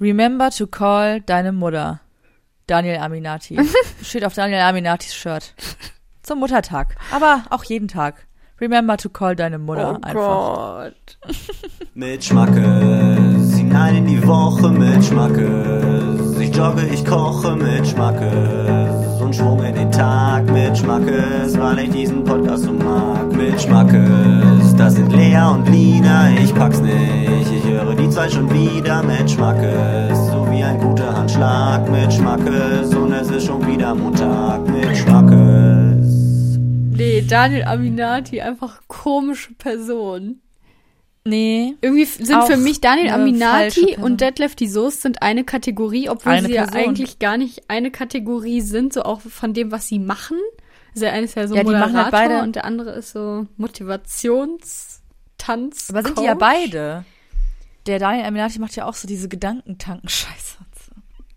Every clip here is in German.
Remember to call deine Mutter. Daniel Aminati. Steht auf Daniel Aminatis Shirt. Zum Muttertag. Aber auch jeden Tag. Remember to call deine Mutter oh einfach. Gott. Mit Schmackes, hinein in die Woche mit Schmackes. Ich jogge, ich koche mit Schmackes. Und Schwung in den Tag mit Schmackes, weil ich diesen Podcast so mag. Mit Schmackes, das sind Lea und Lina, ich pack's nicht. Ich höre die zwei schon wieder mit Schmackes. So wie ein guter Handschlag mit Schmackes. Und es ist schon wieder Montag mit Schmackes. Nee, Daniel Aminati, einfach komische Person. Nee. Irgendwie sind für mich Daniel Aminati und Detlef die Soest sind eine Kategorie, obwohl Eine sie ja Person. eigentlich gar nicht eine Kategorie sind, so auch von dem, was sie machen. Also der eine ist ja so Ja, die machen Moderator halt beide- und der andere ist so Motivationstanz. Aber sind die ja beide. Der Daniel Aminati macht ja auch so diese Gedankentanken-Scheiße.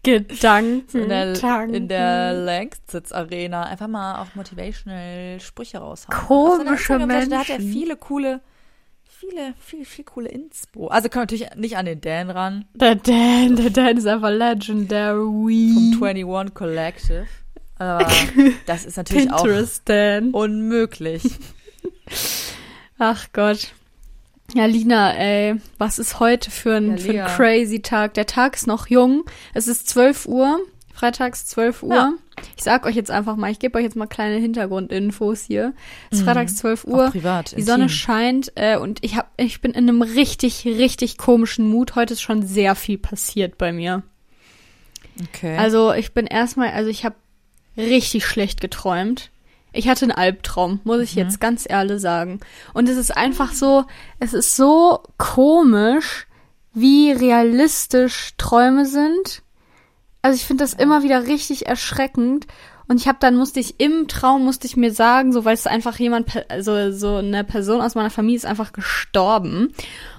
Gedanken. In der, Tanken. in der Langsitz Arena einfach mal auch motivational Sprüche raushauen. Komische Instagram-Seite, Da hat er Menschen. viele coole, viele, viel, viel coole Inspo. Also kommt natürlich nicht an den Dan ran Der Dan, der Dan ist einfach legendary. vom 21 Collective. Aber das ist natürlich auch unmöglich. Ach Gott. Ja, Lina, ey, was ist heute für ein, Ja, für ein crazy Tag? Der Tag ist noch jung. Es ist 12 Uhr, freitags 12 Uhr. Ja. Ich sag euch jetzt einfach mal, ich gebe euch jetzt mal kleine Hintergrundinfos hier. Es ist Mhm. freitags 12 Auch Uhr. privat. Die Sonne intim. scheint äh, und ich hab, ich bin in einem richtig, richtig komischen Mut. Heute ist schon sehr viel passiert bei mir. Okay. Also ich bin erstmal, also ich habe richtig schlecht geträumt. Ich hatte einen Albtraum, muss ich jetzt ganz ehrlich sagen. Und es ist einfach so, es ist so komisch, wie realistisch Träume sind. Also ich finde das immer wieder richtig erschreckend. Und ich habe dann musste ich im Traum musste ich mir sagen, so weil es einfach jemand, also so eine Person aus meiner Familie ist einfach gestorben.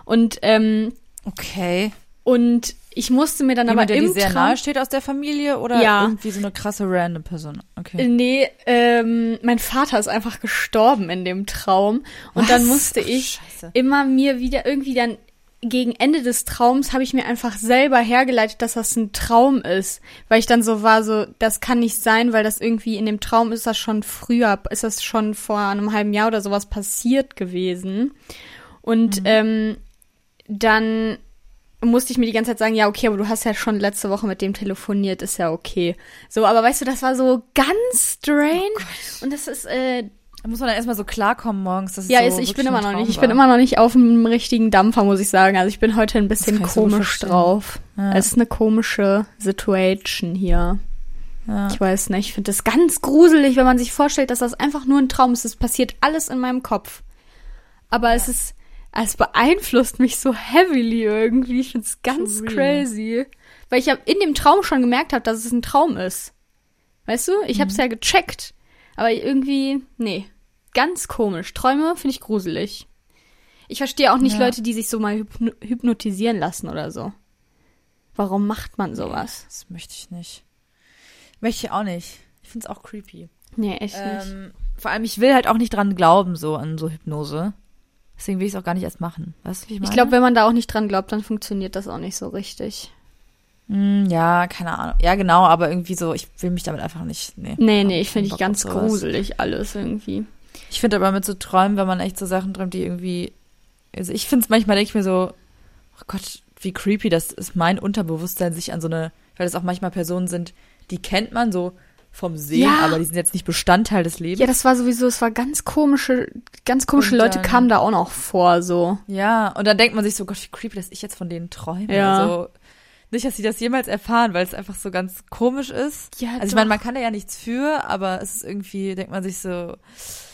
Und ähm, okay. und ich musste mir dann Jemand, aber der im dir sehr Traum nahe steht aus der Familie oder Ja. irgendwie so eine krasse random Person? Okay. Nee, ähm, mein Vater ist einfach gestorben in dem Traum. Und Was? dann musste Ach, ich Scheiße. immer mir wieder irgendwie dann gegen Ende des Traums habe ich mir einfach selber hergeleitet, dass das ein Traum ist. Weil ich dann so war, so, das kann nicht sein, weil das irgendwie in dem Traum ist das schon früher, ist das schon vor einem halben Jahr oder sowas passiert gewesen. Und ähm, dann musste ich mir die ganze Zeit sagen, ja, okay, aber du hast ja schon letzte Woche mit dem telefoniert, ist ja okay. So, aber weißt du, das war so ganz strange. und das ist, äh, Da muss man dann erstmal so klarkommen morgens. Dass es ja, so ist, ich bin immer noch nicht, ich bin immer noch nicht auf dem richtigen Dampfer, muss ich sagen. Also ich bin heute ein bisschen so komisch drauf. Ja. Es ist eine komische Situation hier. Ja. Ich weiß nicht, ich finde das ganz gruselig, wenn man sich vorstellt, dass das einfach nur ein Traum ist. Es passiert alles in meinem Kopf. Aber es ist, es beeinflusst mich so heavily irgendwie. Ich finde es ganz crazy. Weil ich ja in dem Traum schon gemerkt habe, dass es ein Traum ist. Weißt du? Ich habe Mhm. es ja gecheckt. Aber irgendwie, nee. Ganz komisch. Träume finde ich gruselig. Ich verstehe auch nicht Ja. Leute, die sich so mal hypno hypnotisieren lassen oder so. Warum macht man sowas? Das möchte ich nicht. Möchte ich auch nicht. Ich finde es auch creepy. Nee, echt nicht. Ähm, vor allem, ich will halt auch nicht dran glauben, so an so Hypnose. Deswegen will ich es auch gar nicht erst machen. Weißt du, wie ich meine? Ich glaube, wenn man da auch nicht dran glaubt, dann funktioniert das auch nicht so richtig. Hm, ja, keine Ahnung. Ja, genau, aber irgendwie so, ich will mich damit einfach nicht. Nee, Nee, nee, ich finde ich ganz gruselig alles irgendwie. Ich finde aber mit so Träumen, wenn man echt so Sachen träumt, die irgendwie. Also ich finde es manchmal, denke ich mir so, oh Gott, wie creepy, das ist mein Unterbewusstsein, sich an so eine, weil es auch manchmal Personen sind, die kennt man so vom Sehen, Ja. aber die sind jetzt nicht Bestandteil des Lebens. Ja, das war sowieso, es war ganz komische, ganz komische Und Leute dann- kamen da auch noch vor, so. Ja, und dann denkt man sich so, Gott, wie creepy, dass ich jetzt von denen träume. Ja. Also, nicht, dass sie das jemals erfahren, weil es einfach so ganz komisch ist. Ja, Also ich meine, man kann da ja nichts für, aber es ist irgendwie, denkt man sich so,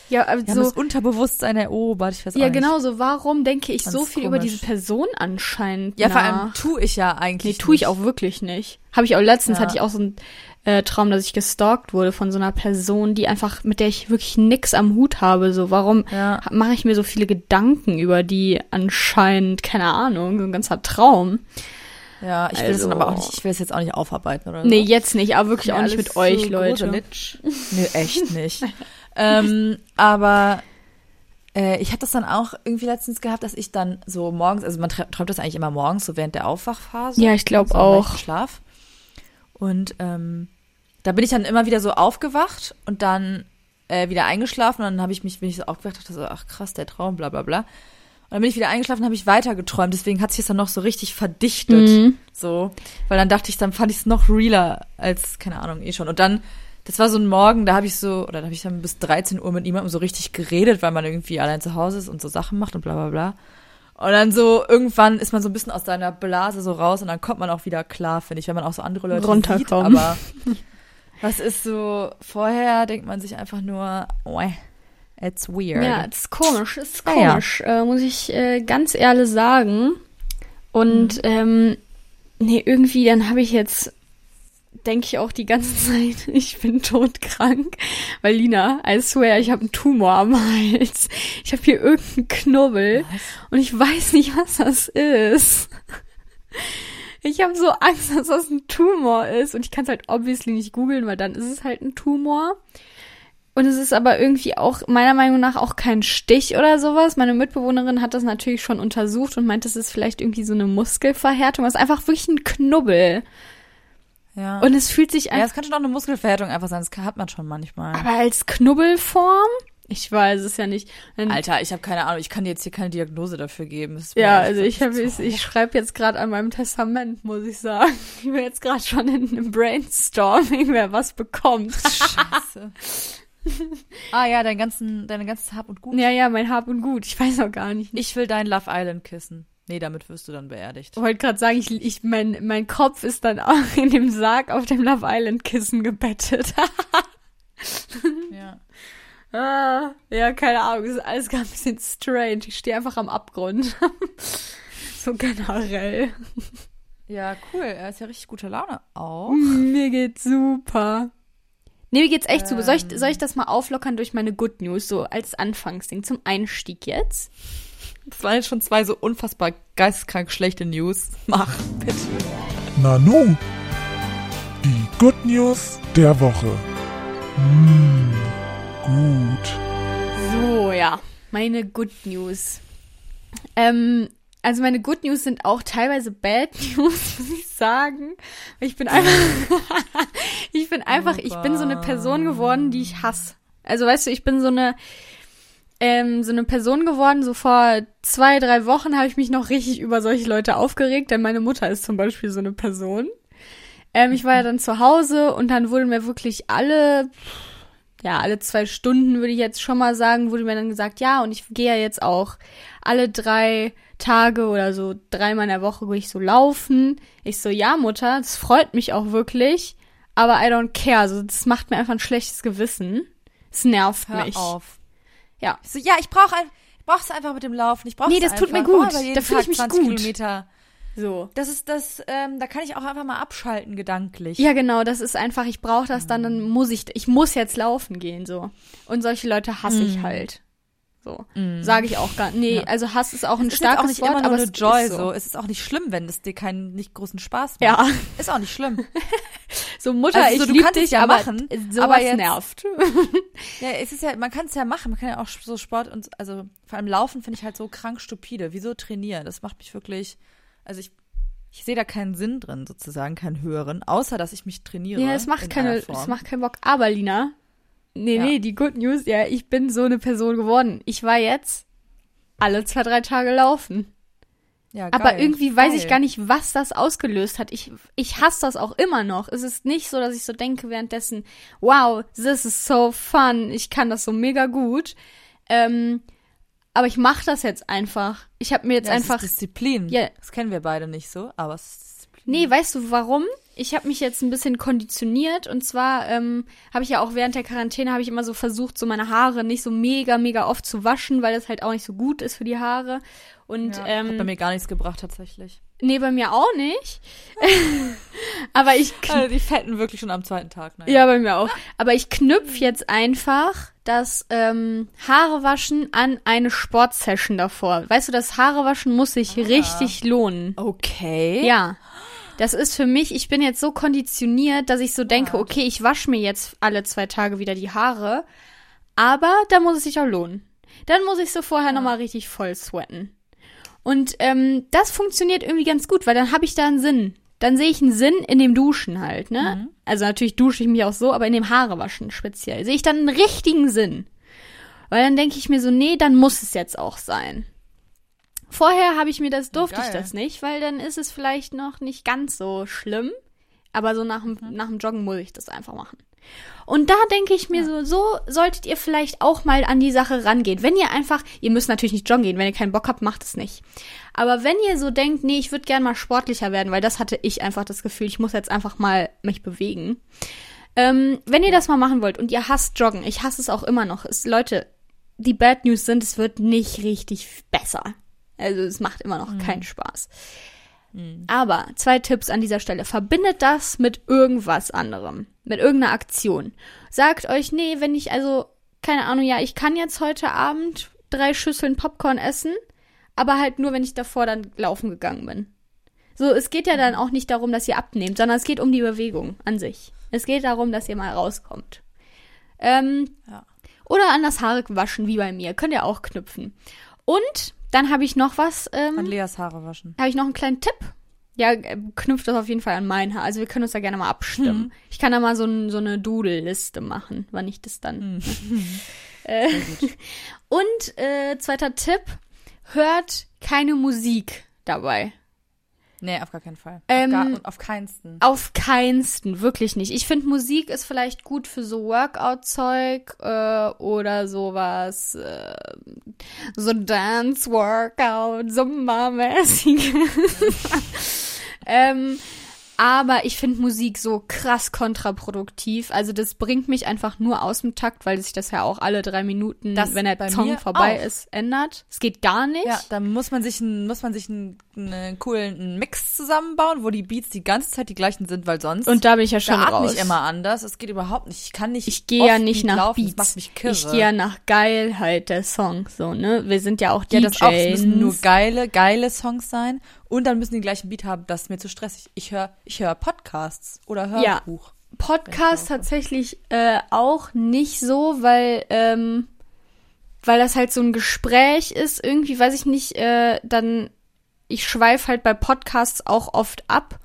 ja, wir haben also, das Unterbewusstsein erobert, ich weiß auch ja, nicht. genau so. Warum denke ich Ganz so viel über komisch. diese Person anscheinend? Ja, vor nach? allem tue ich ja Nee, eigentlich tue ich auch wirklich nicht. Habe ich auch letztens Ja. hatte ich auch so einen äh, Traum, dass ich gestalkt wurde von so einer Person, die einfach mit der ich wirklich nix am Hut habe. So, warum Ja. mache ich mir so viele Gedanken über die anscheinend? Keine Ahnung, so ein ganzer Traum. Ja, ich will das Also- aber auch nicht, ich will es jetzt auch nicht aufarbeiten oder so. Nee, jetzt nicht, aber wirklich Mir auch nicht mit euch, zu Leute. gruselig. Nee, echt nicht. ähm, aber Äh, ich habe das dann auch irgendwie letztens gehabt, dass ich dann so morgens, also man träumt das eigentlich immer morgens, so während der Aufwachphase. Ja, ich glaub so im auch. Schlaf. Und ähm, da bin ich dann immer wieder so aufgewacht und dann äh, wieder eingeschlafen und dann habe ich mich, bin ich so aufgewacht dachte so, ach krass, der Traum, bla bla bla. Und dann bin ich wieder eingeschlafen und habe ich weiter geträumt, deswegen hat sich das dann noch so richtig verdichtet. Mhm. So, weil dann dachte ich, dann fand ich es noch realer als, keine Ahnung, eh schon. Und dann, das war so ein Morgen, da habe ich so, oder da habe ich dann bis 13 Uhr mit niemandem so richtig geredet, weil man irgendwie allein zu Hause ist und so Sachen macht und bla bla bla. Und dann so, irgendwann ist man so ein bisschen aus seiner Blase so raus und dann kommt man auch wieder klar, finde ich, wenn man auch so andere Leute sieht. Aber was ist so, vorher denkt man sich einfach nur, oh, it's weird. Ja, das ist komisch, das ist Ja, ja. komisch, Äh, muss ich äh, ganz ehrlich sagen. Und Mhm. ähm, nee, irgendwie, dann habe ich jetzt, denke ich auch die ganze Zeit, ich bin todkrank. Weil Lina, I swear, ich habe einen Tumor am Hals. Ich habe hier irgendeinen Knubbel Was? und ich weiß nicht, was das ist. Ich habe so Angst, dass das ein Tumor ist und ich kann es halt obviously nicht googeln, weil dann ist es halt ein Tumor. Und es ist aber irgendwie auch meiner Meinung nach auch kein Stich oder sowas. Meine Mitbewohnerin hat das natürlich schon untersucht und meint, es ist vielleicht irgendwie so eine Muskelverhärtung. Es ist einfach wirklich ein Knubbel. Ja. Und es fühlt sich ja, einfach es kann schon auch eine Muskelverhärtung einfach sein, das hat man schon manchmal. aber als Knubbelform? Ich weiß es ja nicht. Dann, Alter, ich habe keine Ahnung, ich kann dir jetzt hier keine Diagnose dafür geben. Ja, also ich zu ich schreibe jetzt gerade an meinem Testament, muss ich sagen. Ich bin jetzt gerade schon in einem Brainstorming, wer was bekommt. Scheiße. ah ja, dein ganzen, deine ganze Hab und Gut. ja, ja, mein Hab und Gut. Ich weiß auch gar nicht. Ich will dein Love Island kissen. Nee, damit wirst du dann beerdigt. Ich wollte gerade sagen, ich, ich, mein, mein Kopf ist dann auch in dem Sarg auf dem Love Island Kissen gebettet. Ja. ah, ja, keine Ahnung, das ist alles gar ein bisschen strange. Ich stehe einfach am Abgrund. so generell. Ja, cool. Er ist ja richtig gute Laune auch. Mir geht's super. Nee, mir geht's echt super. Soll ich, Ähm. soll ich das mal auflockern durch meine Good News, so als Anfangsding, zum Einstieg jetzt? Das waren jetzt schon zwei so unfassbar geisteskrank schlechte News. Mach, bitte. Nanu, die Good News der Woche. Mmh, gut. So, ja, meine Good News. Ähm, also meine Good News sind auch teilweise Bad News, muss ich sagen. Ich bin einfach, ich bin einfach, ich bin so eine Person geworden, die ich hasse. Also weißt du, ich bin so eine, ähm, so eine Person geworden, so vor zwei, drei Wochen habe ich mich noch richtig über solche Leute aufgeregt, denn meine Mutter ist zum Beispiel so eine Person. Ähm, ich war ja dann zu Hause und dann wurden mir wirklich alle, ja, alle zwei Stunden würde ich jetzt schon mal sagen, wurde mir dann gesagt, ja, und ich gehe ja jetzt auch alle drei Tage oder so dreimal in der Woche gehe ich so laufen. Ich so, ja, Mutter, das freut mich auch wirklich, aber I don't care. Also, das macht mir einfach ein schlechtes Gewissen. Es nervt Hör mich. auf. Ja. Ich so, ja, ich brauche ein, ich brauch's einfach mit dem Laufen. Ich brauch's Nee, das tut mir einfach. gut. Jeden Da fühl ich mich 20 gut. Kilometer. So. Das ist das, ähm, da kann ich auch einfach mal abschalten gedanklich. Ja, genau, das ist einfach, ich brauche das dann, dann muss ich, ich muss jetzt laufen gehen, so. Und solche Leute hasse ich halt. So. Sage ich auch gar Nee, Ja. also Hass ist auch ein es ist starkes auch nicht Wort, immer nur aber eine es Joy ist so. so. Es ist auch nicht schlimm, wenn es dir keinen nicht großen Spaß macht. Ja, Ist auch nicht schlimm. so Mutter, Also so, ich du lieb kannst es dich, ja aber machen, sowas aber jetzt- nervt. Ja, es ist ja, man kann es ja machen, man kann ja auch so Sport und also vor allem Laufen finde ich halt so krank stupide. Wieso trainieren? Das macht mich wirklich, also ich, ich sehe da keinen Sinn drin sozusagen, keinen höheren, außer dass ich mich trainiere. Ja, es macht in keine, es macht keinen Bock. Aber Lina, nee, Ja. nee, die Good News, ja, ich bin so eine Person geworden. Ich war jetzt alle zwei, drei Tage laufen. ja, Aber geil, irgendwie weiß ich gar nicht, was das ausgelöst hat. Ich, ich hasse das auch immer noch. Es ist nicht so, dass ich so denke währenddessen, wow, this is so fun, ich kann das so mega gut. Ähm, aber ich mache das jetzt einfach. Ich habe mir jetzt ja, einfach ist Disziplin. Ja. Das kennen wir beide nicht so, aber es ist Disziplin. Nee, weißt du warum? Ich habe mich jetzt ein bisschen konditioniert und zwar ähm, habe ich ja auch während der Quarantäne habe ich immer so versucht, so meine Haare nicht so mega mega oft zu waschen, weil das halt auch nicht so gut ist für die Haare. Und Ja, hat ähm, bei mir gar nichts gebracht tatsächlich. nee, bei mir auch nicht. Aber ich Also die fetten wirklich schon am zweiten Tag. Ne? ja, bei mir auch. Aber ich knüpf jetzt einfach das ähm, Haare waschen an eine Sportsession davor. Weißt du, das Haare waschen muss sich richtig lohnen. Okay. Ja. Das ist für mich, ich bin jetzt so konditioniert, dass ich so denke, okay, ich wasche mir jetzt alle zwei Tage wieder die Haare, aber da muss es sich auch lohnen. Dann muss ich so vorher nochmal richtig voll sweaten. Und ähm, das funktioniert irgendwie ganz gut, weil dann habe ich da einen Sinn. Dann sehe ich einen Sinn in dem Duschen halt, ne? Also natürlich dusche ich mich auch so, aber in dem Haarewaschen speziell sehe ich dann einen richtigen Sinn. Weil dann denke ich mir so, nee, dann muss es jetzt auch sein. Vorher habe ich mir das, durfte ich das nicht, weil dann ist es vielleicht noch nicht ganz so schlimm. Aber so nach dem, nach dem Joggen muss ich das einfach machen. Und da denke ich mir so, so solltet ihr vielleicht auch mal an die Sache rangehen. Wenn ihr einfach, ihr müsst natürlich nicht joggen gehen, wenn ihr keinen Bock habt, macht es nicht. Aber wenn ihr so denkt, nee, ich würde gerne mal sportlicher werden, weil das hatte ich einfach das Gefühl, ich muss jetzt einfach mal mich bewegen. Ähm, wenn ihr das mal machen wollt und ihr hasst Joggen, ich hasse es auch immer noch, ist, Leute, die Bad News sind, es wird nicht richtig besser. Also es macht immer noch keinen Spaß. Aber zwei Tipps an dieser Stelle. Verbindet das mit irgendwas anderem. Mit irgendeiner Aktion. Sagt euch, nee, wenn ich also, keine Ahnung, ja, ich kann jetzt heute Abend drei Schüsseln Popcorn essen, aber halt nur, wenn ich davor dann laufen gegangen bin. So, es geht ja dann auch nicht darum, dass ihr abnehmt, sondern es geht um die Bewegung an sich. Es geht darum, dass ihr mal rauskommt. Ähm, Ja. Oder an das Haare waschen, wie bei mir. Könnt ihr auch knüpfen. Und dann habe ich noch was, An ähm, Leas Haare waschen. habe ich noch einen kleinen Tipp. Ja, äh, knüpft das auf jeden Fall an mein Haar. Also wir können uns da gerne mal abstimmen. Ich kann da mal so, ein, so eine Doodle-Liste machen, wann ich das dann. äh, und äh, zweiter Tipp, hört keine Musik dabei. Nee, auf gar keinen Fall. Ähm, auf, gar, auf keinsten. Auf keinsten, wirklich nicht. Ich finde, Musik ist vielleicht gut für so Workout-Zeug äh, oder sowas, äh, so Dance-Workout, Zumba-mäßiges. ähm, aber ich finde Musik so krass kontraproduktiv. Also das bringt mich einfach nur aus dem Takt, weil sich das ja auch alle drei Minuten, Das wenn der Song vorbei auch. ist, ändert. Es geht gar nicht. Ja, da muss man sich, einen, muss man sich einen, einen coolen Mix zusammenbauen, wo die Beats die ganze Zeit die gleichen sind, weil sonst Und da bin ich ja schon da raus. ich immer anders. Es geht überhaupt nicht. Ich kann nicht. Ich gehe ja nicht Beat nach laufen. Beats. Das macht mich kirre. Ich gehe ja nach Geilheit der Songs, so, ne? Wir sind ja auch ja, DJs. das auch. Es müssen nur geile, geile Songs sein und dann müssen die gleichen Beat haben. Das ist mir zu stressig. Ich höre, ich höre Podcasts oder Ja. Hörbuch. Podcast tatsächlich äh, auch nicht so, weil ähm, weil das halt so ein Gespräch ist. Irgendwie weiß ich nicht. Äh, dann ich schweife halt bei Podcasts auch oft ab.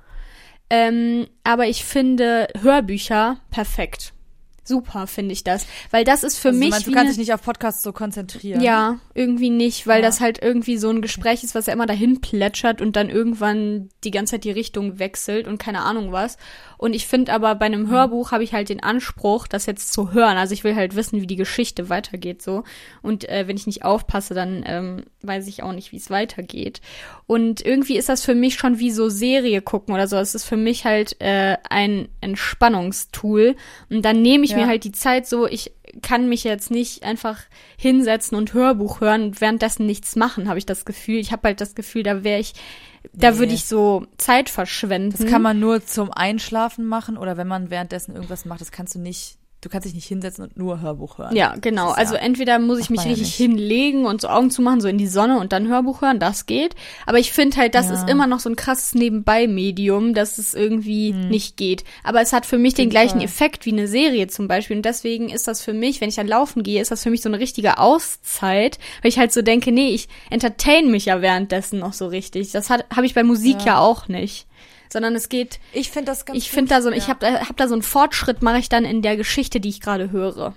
Ähm, aber ich finde Hörbücher perfekt. Super finde ich das, weil das ist für also, mich meinst, du kannst dich nicht auf Podcasts so konzentrieren. Ja, irgendwie nicht, weil Ja. das halt irgendwie so ein Gespräch ist, was ja immer dahin plätschert und dann irgendwann die ganze Zeit die Richtung wechselt und keine Ahnung was. Und ich finde aber bei Mhm. einem Hörbuch habe ich halt den Anspruch, das jetzt zu hören. Also ich will halt wissen, wie die Geschichte weitergeht so. Und äh, wenn ich nicht aufpasse, dann ähm, weiß ich auch nicht, wie es weitergeht. Und irgendwie ist das für mich schon wie so Serie gucken oder so. Es ist für mich halt äh, ein Entspannungstool. Und dann nehme ich Ja. mir halt die Zeit so, ich kann mich jetzt nicht einfach hinsetzen und Hörbuch hören und währenddessen nichts machen, habe ich das Gefühl. Ich habe halt das Gefühl, da wäre ich, da Nee. würde ich so Zeit verschwenden. Das kann man nur zum Einschlafen machen oder wenn man währenddessen irgendwas macht. Das kannst du nicht. Du kannst dich nicht hinsetzen und nur Hörbuch hören. Ja, genau. Ist Also ja- entweder muss ich mich ja richtig nicht. hinlegen und so Augen zumachen, so in die Sonne und dann Hörbuch hören, das geht. Aber ich finde halt, das Ja. ist immer noch so ein krasses Nebenbei-Medium, dass es irgendwie nicht geht. Aber es hat für mich den gleichen Fall. Effekt wie eine Serie zum Beispiel. Und deswegen ist das für mich, wenn ich dann laufen gehe, ist das für mich so eine richtige Auszeit, weil ich halt so denke, nee, ich entertain mich ja währenddessen noch so richtig. Das hat habe ich bei Musik ja. Ja. auch nicht. Sondern es geht Ich finde das ganz ich finde da so, ja. ich habe da, hab da so einen Fortschritt, mache ich dann in der Geschichte, die ich gerade höre.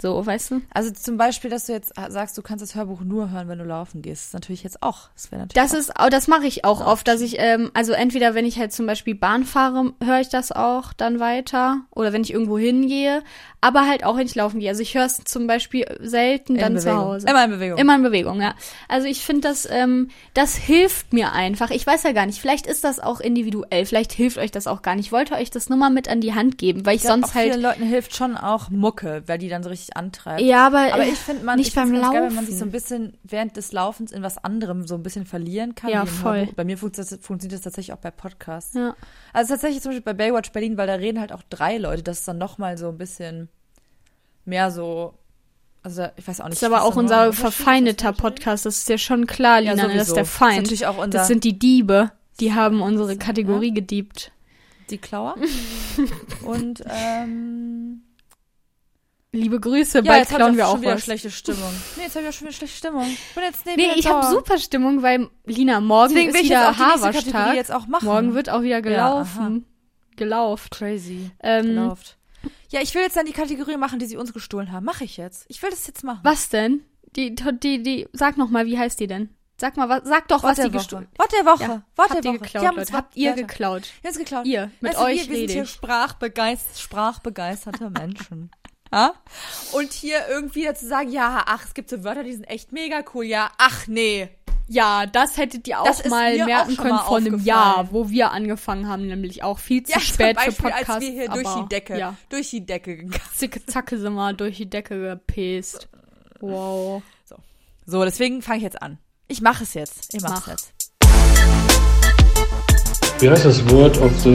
So, weißt du? Also zum Beispiel, dass du jetzt sagst, du kannst das Hörbuch nur hören, wenn du laufen gehst. Das ist natürlich jetzt auch. Das wäre natürlich Das ist, das mache ich auch oft, dass ich, ähm, also entweder wenn ich halt zum Beispiel Bahn fahre, höre ich das auch dann weiter, oder wenn ich irgendwo hingehe, aber halt auch wenn ich laufen gehe. Also ich höre es zum Beispiel selten in dann zu. Hause. Immer in Bewegung. Immer in Bewegung, ja. Also ich finde das, ähm, das hilft mir einfach. Ich weiß ja gar nicht, vielleicht ist das auch individuell, vielleicht hilft euch das auch gar nicht. Ich wollte euch das nur mal mit an die Hand geben, weil ich, Ich glaub, sonst auch halt. vielen Leuten hilft schon auch Mucke, weil die dann so richtig antreibt. Ja, aber, Aber ich finde man, nicht beim ganz geil, wenn man sich Laufen. so ein bisschen während des Laufens in was anderem so ein bisschen verlieren kann. Ja, voll. Bei mir funktioniert das, tatsächlich auch bei Podcasts. Ja. Also tatsächlich zum Beispiel bei Baywatch Berlin, weil da reden halt auch drei Leute, das ist dann nochmal so ein bisschen mehr so, also ich weiß auch nicht. Das ist aber auch unser verfeindeter? Podcast. Das ist ja schon klar, Ja, Lina, ne? das ist der Das ist Feind. natürlich auch unser- das sind die Diebe. Die haben unsere Kategorie gediebt. Die Klauer. Und ähm, Liebe Grüße, Ja, bald jetzt klauen wir auch schon wieder was. schlechte Stimmung. Nee, jetzt habe ich auch schon wieder schlechte Stimmung. Ich bin jetzt nee, ich habe super Stimmung, weil Lina, morgen Deswegen ist wieder Haarwaschtag. jetzt auch machen. Morgen wird auch wieder Ja, gelaufen. gelauft. crazy. Ähm, Gelauft. Ja, ich will jetzt dann die Kategorie machen, die sie uns gestohlen haben. Mache ich jetzt. Ich will das jetzt machen. was denn? Die, die, die, sag noch mal, wie heißt die denn? Sag mal, was, sag doch, Wort was die gestohlen Wort der Woche. Ja, Wort habt der ihr Woche. geklaut, Die haben Leute. uns Habt ihr geklaut? Jetzt geklaut. Ihr, mit du, euch wir, wir sind hier ich. sprachbegeist, sprachbegeisterte Menschen. Ja? Und hier irgendwie dazu sagen, ja, ach, es gibt so Wörter, die sind echt mega cool. Ja, ach nee. Ja, das hättet ihr auch Das mal merken auch können mal vor einem. Jahr, wo wir angefangen haben, nämlich auch viel zu Ja, spät zum für Beispiel, Podcasts. als wir hier durch aber, die Decke, Ja, durch die Decke gegangen zicke zacke sind wir durch die Decke gepest. Wow. So, deswegen fange ich jetzt an. Ich mache es jetzt. Ich mache es jetzt. Wie heißt das Word of the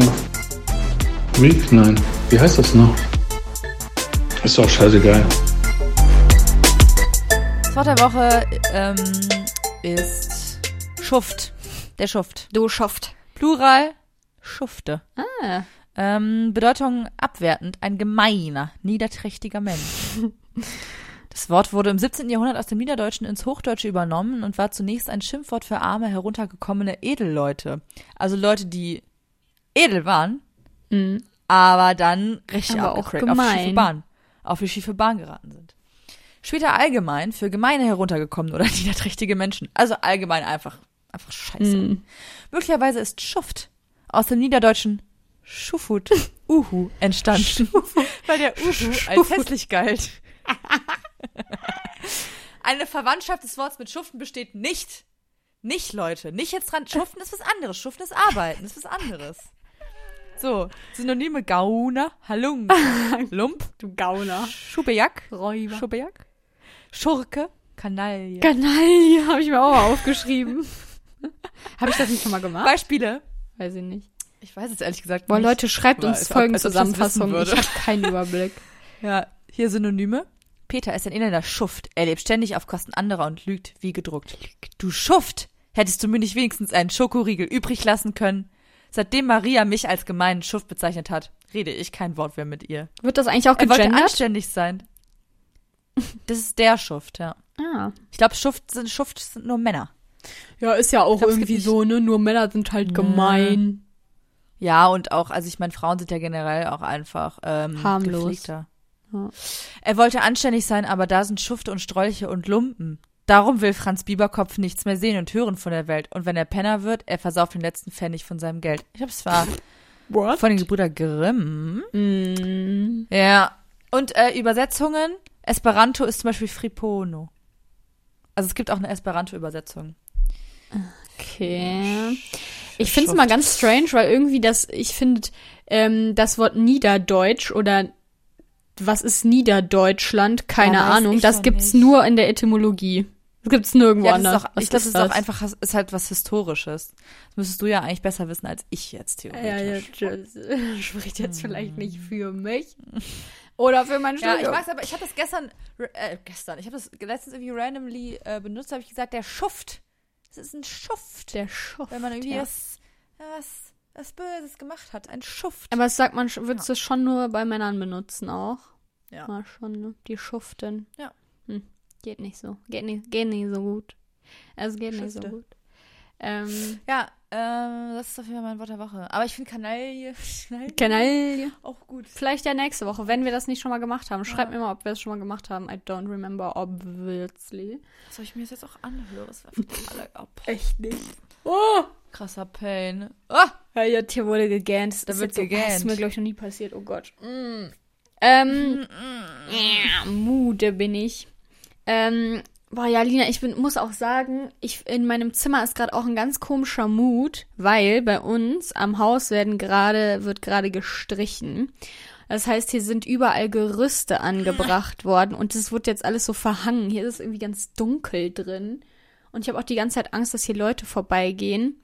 Week? Nein. Wie heißt das noch? Ist doch scheißegal. Das Wort der Woche ähm, ist Schuft. Der Schuft. Du schofft. Plural Schufte. Ah. Ähm, Bedeutung abwertend, ein gemeiner, niederträchtiger Mensch. Das Wort wurde im 17. Jahrhundert aus dem Niederdeutschen ins Hochdeutsche übernommen und war zunächst ein Schimpfwort für arme, heruntergekommene Edelleute. Also Leute, die edel waren, Mhm. aber dann richtig Aber auch abgecrackt, auf die schiefe gemein. Bahn, auf die schiefe Bahn geraten sind. Später allgemein für gemeine, heruntergekommene oder niederträchtige Menschen. Also allgemein einfach, einfach scheiße. Mhm. Möglicherweise ist Schuft aus dem Niederdeutschen Schufut, Uhu, entstanden, weil der Uhu als hässlich galt. Eine Verwandtschaft des Wortes mit Schuften besteht nicht. Nicht, Leute. Nicht jetzt dran. Schuften ist was anderes. Schuften ist Arbeiten. ist was anderes. So, Synonyme Gauner, Halung, Lump, Du Gauner. Schubejack, Räuber. Schubejack, Schurke, Kanaille. Kanaille habe ich mir auch aufgeschrieben. habe ich das nicht schon mal gemacht? Beispiele. Weiß ich nicht. Ich weiß es ehrlich gesagt Boah, nicht. Leute, schreibt Weil uns Folgenzusammenfassung. Ich habe keinen Überblick. Ja, hier Synonyme. Peter ist ein elender Schuft. Er lebt ständig auf Kosten anderer und lügt wie gedruckt. Du Schuft! Hättest du mir nicht wenigstens einen Schokoriegel übrig lassen können? Seitdem Maria mich als gemeinen Schuft bezeichnet hat, rede ich kein Wort mehr mit ihr. Wird das eigentlich auch Er wollte gegendert? anständig sein. Das ist der Schuft, ja. Ah. Ich glaube, Schuft sind, Schuft sind nur Männer. Ja, ist ja auch glaub, irgendwie so, ne? Nur Männer sind halt gemein. Ja, und auch, also ich meine, Frauen sind ja generell auch einfach ähm, Harmlos. Ja. Er wollte anständig sein, aber da sind Schufte und Strolche und Lumpen. Darum will Franz Bieberkopf nichts mehr sehen und hören von der Welt. Und wenn er Penner wird, er versauft den letzten Pfennig von seinem Geld. Ich glaube, es war What? von den Gebrüder Grimm. Mm. Ja. Und äh, Übersetzungen. Esperanto ist zum Beispiel Fripono. Also es gibt auch eine Esperanto-Übersetzung. Okay. Ich finde es mal ganz strange, weil irgendwie das, ich finde, ähm, das Wort Niederdeutsch oder was ist Niederdeutschland? Keine Ja, Ahnung. Das gibt's nicht. nur in der Etymologie. Das gibt's nirgendwo Ja, das anders. ist auch, ich glaube, das ist auch einfach, ist halt was Historisches. Das müsstest du ja eigentlich besser wissen als ich jetzt, Ja, theoretisch. ja, das spricht jetzt vielleicht nicht für mich. Oder für mein Ja, Studium. ich mag's, aber ich habe das gestern, äh, gestern, ich habe das letztens irgendwie randomly äh, benutzt, habe ich gesagt, der Schuft. Das ist ein Schuft. Der Schuft. wenn man irgendwie ja. was, ja, was, was Böses gemacht hat. Ein Schuft. Aber das sagt man, würdest du es schon nur bei Männern benutzen auch? Ja. Mal schon, ne? Die schuften. Ja. Hm. Geht nicht so. Geht nicht, geht nicht so gut. Es geht nicht so gut. Ähm, Ja, ähm, das ist auf jeden Fall mein Wort der Woche. Aber ich finde Kanaille, Kanaille auch gut. Vielleicht ja nächste Woche, wenn wir das nicht schon mal gemacht haben. Schreibt Ja. mir mal, ob wir es schon mal gemacht haben. I don't remember, obviously. Soll ich mir das jetzt auch anhören? Das alle ab. Echt nicht. Oh! Krasser Pain. Oh, Ja, hier wurde gegähnt. Das Da wird so- gegähnt. Das ist mir, glaube ich, noch nie passiert. Oh Gott. Mm. Ähm, ja, Mude bin ich. Ähm, boah, ja, Lina, ich bin, muss auch sagen, ich, in meinem Zimmer ist gerade auch ein ganz komischer Mut, weil bei uns am Haus werden gerade, wird gerade gestrichen. Das heißt, hier sind überall Gerüste angebracht worden und es wird jetzt alles so verhangen. Hier ist es irgendwie ganz dunkel drin. Und ich habe auch die ganze Zeit Angst, dass hier Leute vorbeigehen.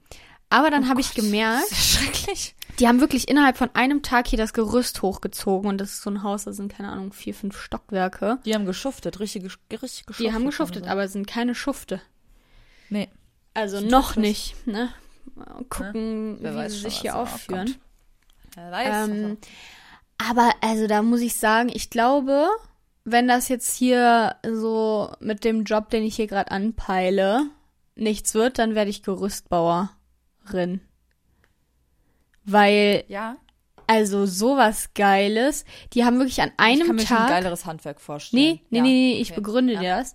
Aber dann habe ich gemerkt, schrecklich. die haben wirklich innerhalb von einem Tag hier das Gerüst hochgezogen und das ist so ein Haus, da sind keine Ahnung, vier, fünf Stockwerke. Die haben geschuftet, richtig, richtig geschuftet. Die haben geschuftet, so. aber es sind keine Schufte. Nee. Also noch nicht, ne? Mal gucken, Wer wie weiß sie sich hier aufführen. Weiß. Ähm, aber also da muss ich sagen, ich glaube, wenn das jetzt hier so mit dem Job, den ich hier gerade anpeile, nichts wird, dann werde ich Gerüstbauerin. Weil, Ja. also sowas Geiles, die haben wirklich an Ich einem kann mir schon ein Tag. geileres Handwerk vorstellen. Nee, nee, ja. nee, nee, ich okay. begründe ja. dir das.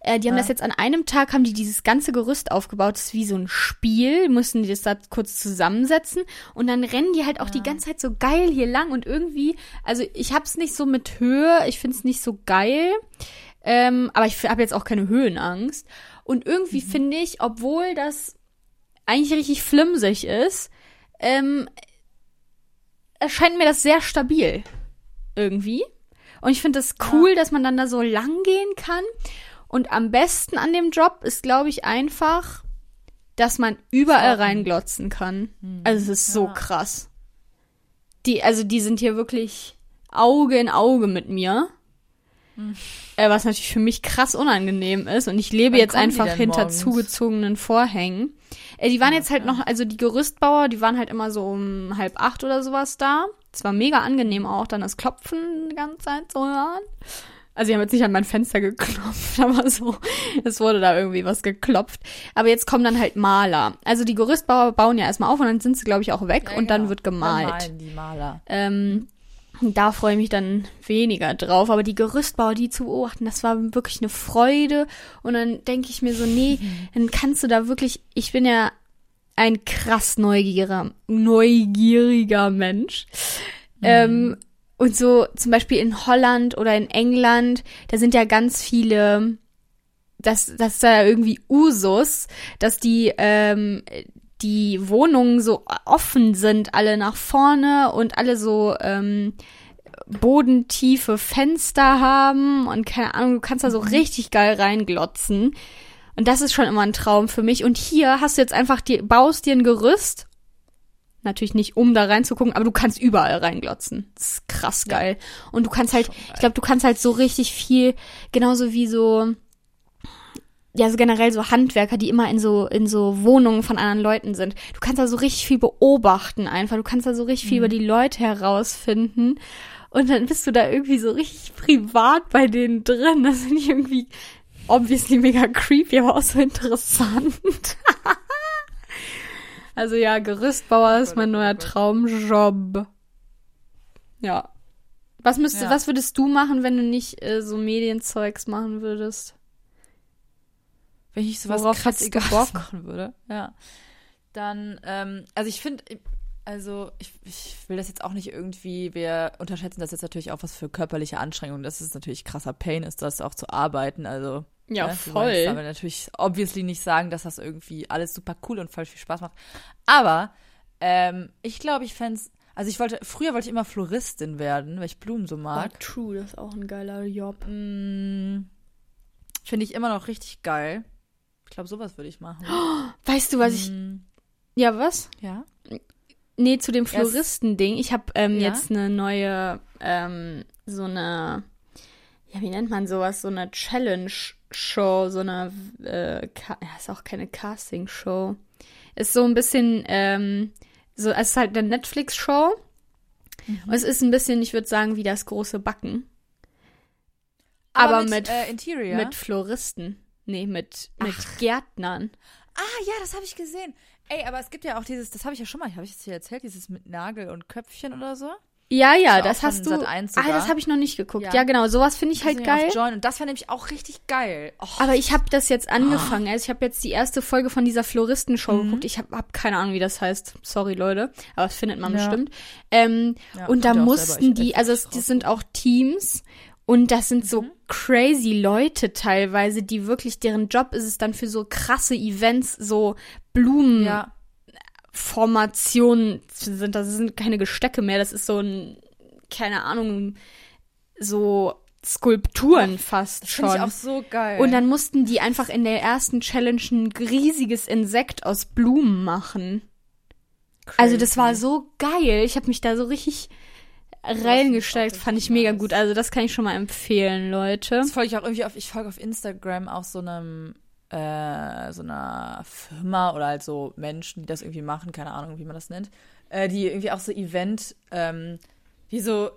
Äh, die haben Ja. das jetzt an einem Tag, haben die dieses ganze Gerüst aufgebaut. Das ist wie so ein Spiel, mussten die das da kurz zusammensetzen und dann rennen die halt auch die ganze Zeit so geil hier lang und irgendwie, also ich hab's nicht so mit Höhe, ich find's nicht so geil, ähm, aber ich habe jetzt auch keine Höhenangst. Und irgendwie Mhm. finde ich, obwohl das eigentlich richtig flimsig ist, ähm, erscheint mir das sehr stabil. Irgendwie. Und ich finde das cool, dass man dann da so lang gehen kann. Und am besten an dem Job ist, glaube ich, einfach, dass man überall reinglotzen kann. Also es ist so Ja. krass. Die, also die sind hier wirklich Auge in Auge mit mir. Äh, was natürlich für mich krass unangenehm ist. Und ich lebe Wann jetzt einfach hinter morgens? zugezogenen Vorhängen. Äh, die waren jetzt halt noch, also die Gerüstbauer, die waren halt immer so um halb acht oder sowas da. Es war mega angenehm auch, dann das Klopfen die ganze Zeit zu hören. Also die haben jetzt nicht an mein Fenster geklopft, aber so, es wurde da irgendwie was geklopft. Aber jetzt kommen dann halt Maler. Also die Gerüstbauer bauen ja erstmal auf und dann sind sie, glaube ich, auch weg Ja, und dann genau. wird Dann gemalt. malen die Maler. Ähm, da freue ich mich dann weniger drauf. Aber die Gerüstbauer, die zu beobachten, das war wirklich eine Freude. Und dann denke ich mir so, nee, dann kannst du da wirklich, ich bin ja ein krass neugieriger, neugieriger Mensch. Ähm, und so zum Beispiel in Holland oder in England, da sind ja ganz viele, das, das ist ja irgendwie Usus, dass die, ähm, die Wohnungen so offen sind, alle nach vorne und alle so ähm, bodentiefe Fenster haben und keine Ahnung, du kannst da so richtig geil reinglotzen. Und das ist schon immer ein Traum für mich. Und hier hast du jetzt einfach, die, baust dir ein Gerüst. Natürlich nicht, um da reinzugucken, aber du kannst überall reinglotzen. Das ist krass geil. Und du kannst halt, ich glaube, du kannst halt so richtig viel, genauso wie so, ja, so generell so Handwerker, die immer in so, in so Wohnungen von anderen Leuten sind. Du kannst da so richtig viel beobachten einfach. Du kannst da so richtig viel über die Leute herausfinden. Und dann bist du da irgendwie so richtig privat bei denen drin. Das finde ich irgendwie obviously mega creepy, aber auch so interessant. also ja, Gerüstbauer ist mein neuer Traumjob. Ja. Was müsste, Ja. was würdest du machen, wenn du nicht äh, so Medienzeugs machen würdest? Wenn ich sowas Worauf krass Bock? machen würde, ja. Dann, ähm, also ich finde, also ich, ich will das jetzt auch nicht irgendwie, wir unterschätzen das jetzt natürlich auch, was für körperliche Anstrengungen, das ist natürlich krasser Pain ist, das auch zu arbeiten, also Ja, ne, voll. damit natürlich obviously nicht sagen, dass das irgendwie alles super cool und voll viel Spaß macht, aber ähm, ich glaube, ich fände also ich wollte, früher wollte ich immer Floristin werden, weil ich Blumen so mag. Ah, true, das ist auch ein geiler Job. Mm, Finde ich immer noch richtig geil. Ich glaube, sowas würde ich machen. Weißt du, was ich. Mm, Ja, was? Ja. Nee, zu dem Floristen-Ding. Ich habe ähm, Ja? jetzt eine neue, ähm, so eine, ja, wie nennt man sowas? So eine Challenge-Show, so eine, äh, ja, ist auch keine Casting-Show. Ist so ein bisschen, ähm, so, es ist halt eine Netflix-Show. Und es ist ein bisschen, ich würde sagen, wie das große Backen. Aber, mit, äh, Interior. mit Floristen. Nee, mit, mit Gärtnern. ah, ja, das habe ich gesehen. Ey, aber es gibt ja auch dieses, das habe ich ja schon mal, habe ich es dir erzählt, dieses mit Nagel und Köpfchen oder so. Ja, ja, das von hast du. Sat.1 Ah, das habe ich noch nicht geguckt. Ja, Ja. genau, sowas finde ich Das halt geil. Join und das war nämlich auch richtig geil. Oh, Aber ich habe das jetzt angefangen. Also ich habe jetzt die erste Folge von dieser Floristenshow geguckt. Ich habe hab keine Ahnung, wie das heißt. Sorry, Leute. Aber das findet man Ja. bestimmt. Ähm, Ja, und da mussten die, also es, die sind auch Teams. Und das sind so crazy Leute teilweise, die wirklich, deren Job ist es dann für so krasse Events, so Blumen. ja. Formationen sind, das sind keine Gestecke mehr, das ist so ein, keine Ahnung, so Skulpturen fast Das schon. ich auch so geil. Und dann mussten die einfach in der ersten Challenge ein riesiges Insekt aus Blumen machen. Also das war Crazy. so geil. Ich habe mich da so richtig reingesteckt. auch Fand ich mega gut. Also das kann ich schon mal empfehlen, Leute. Das folge ich auch irgendwie auf, ich folge auf Instagram auch so einem, äh, so einer Firma oder halt so Menschen, die das irgendwie machen, keine Ahnung, wie man das nennt, äh, die irgendwie auch so Event, ähm, wie so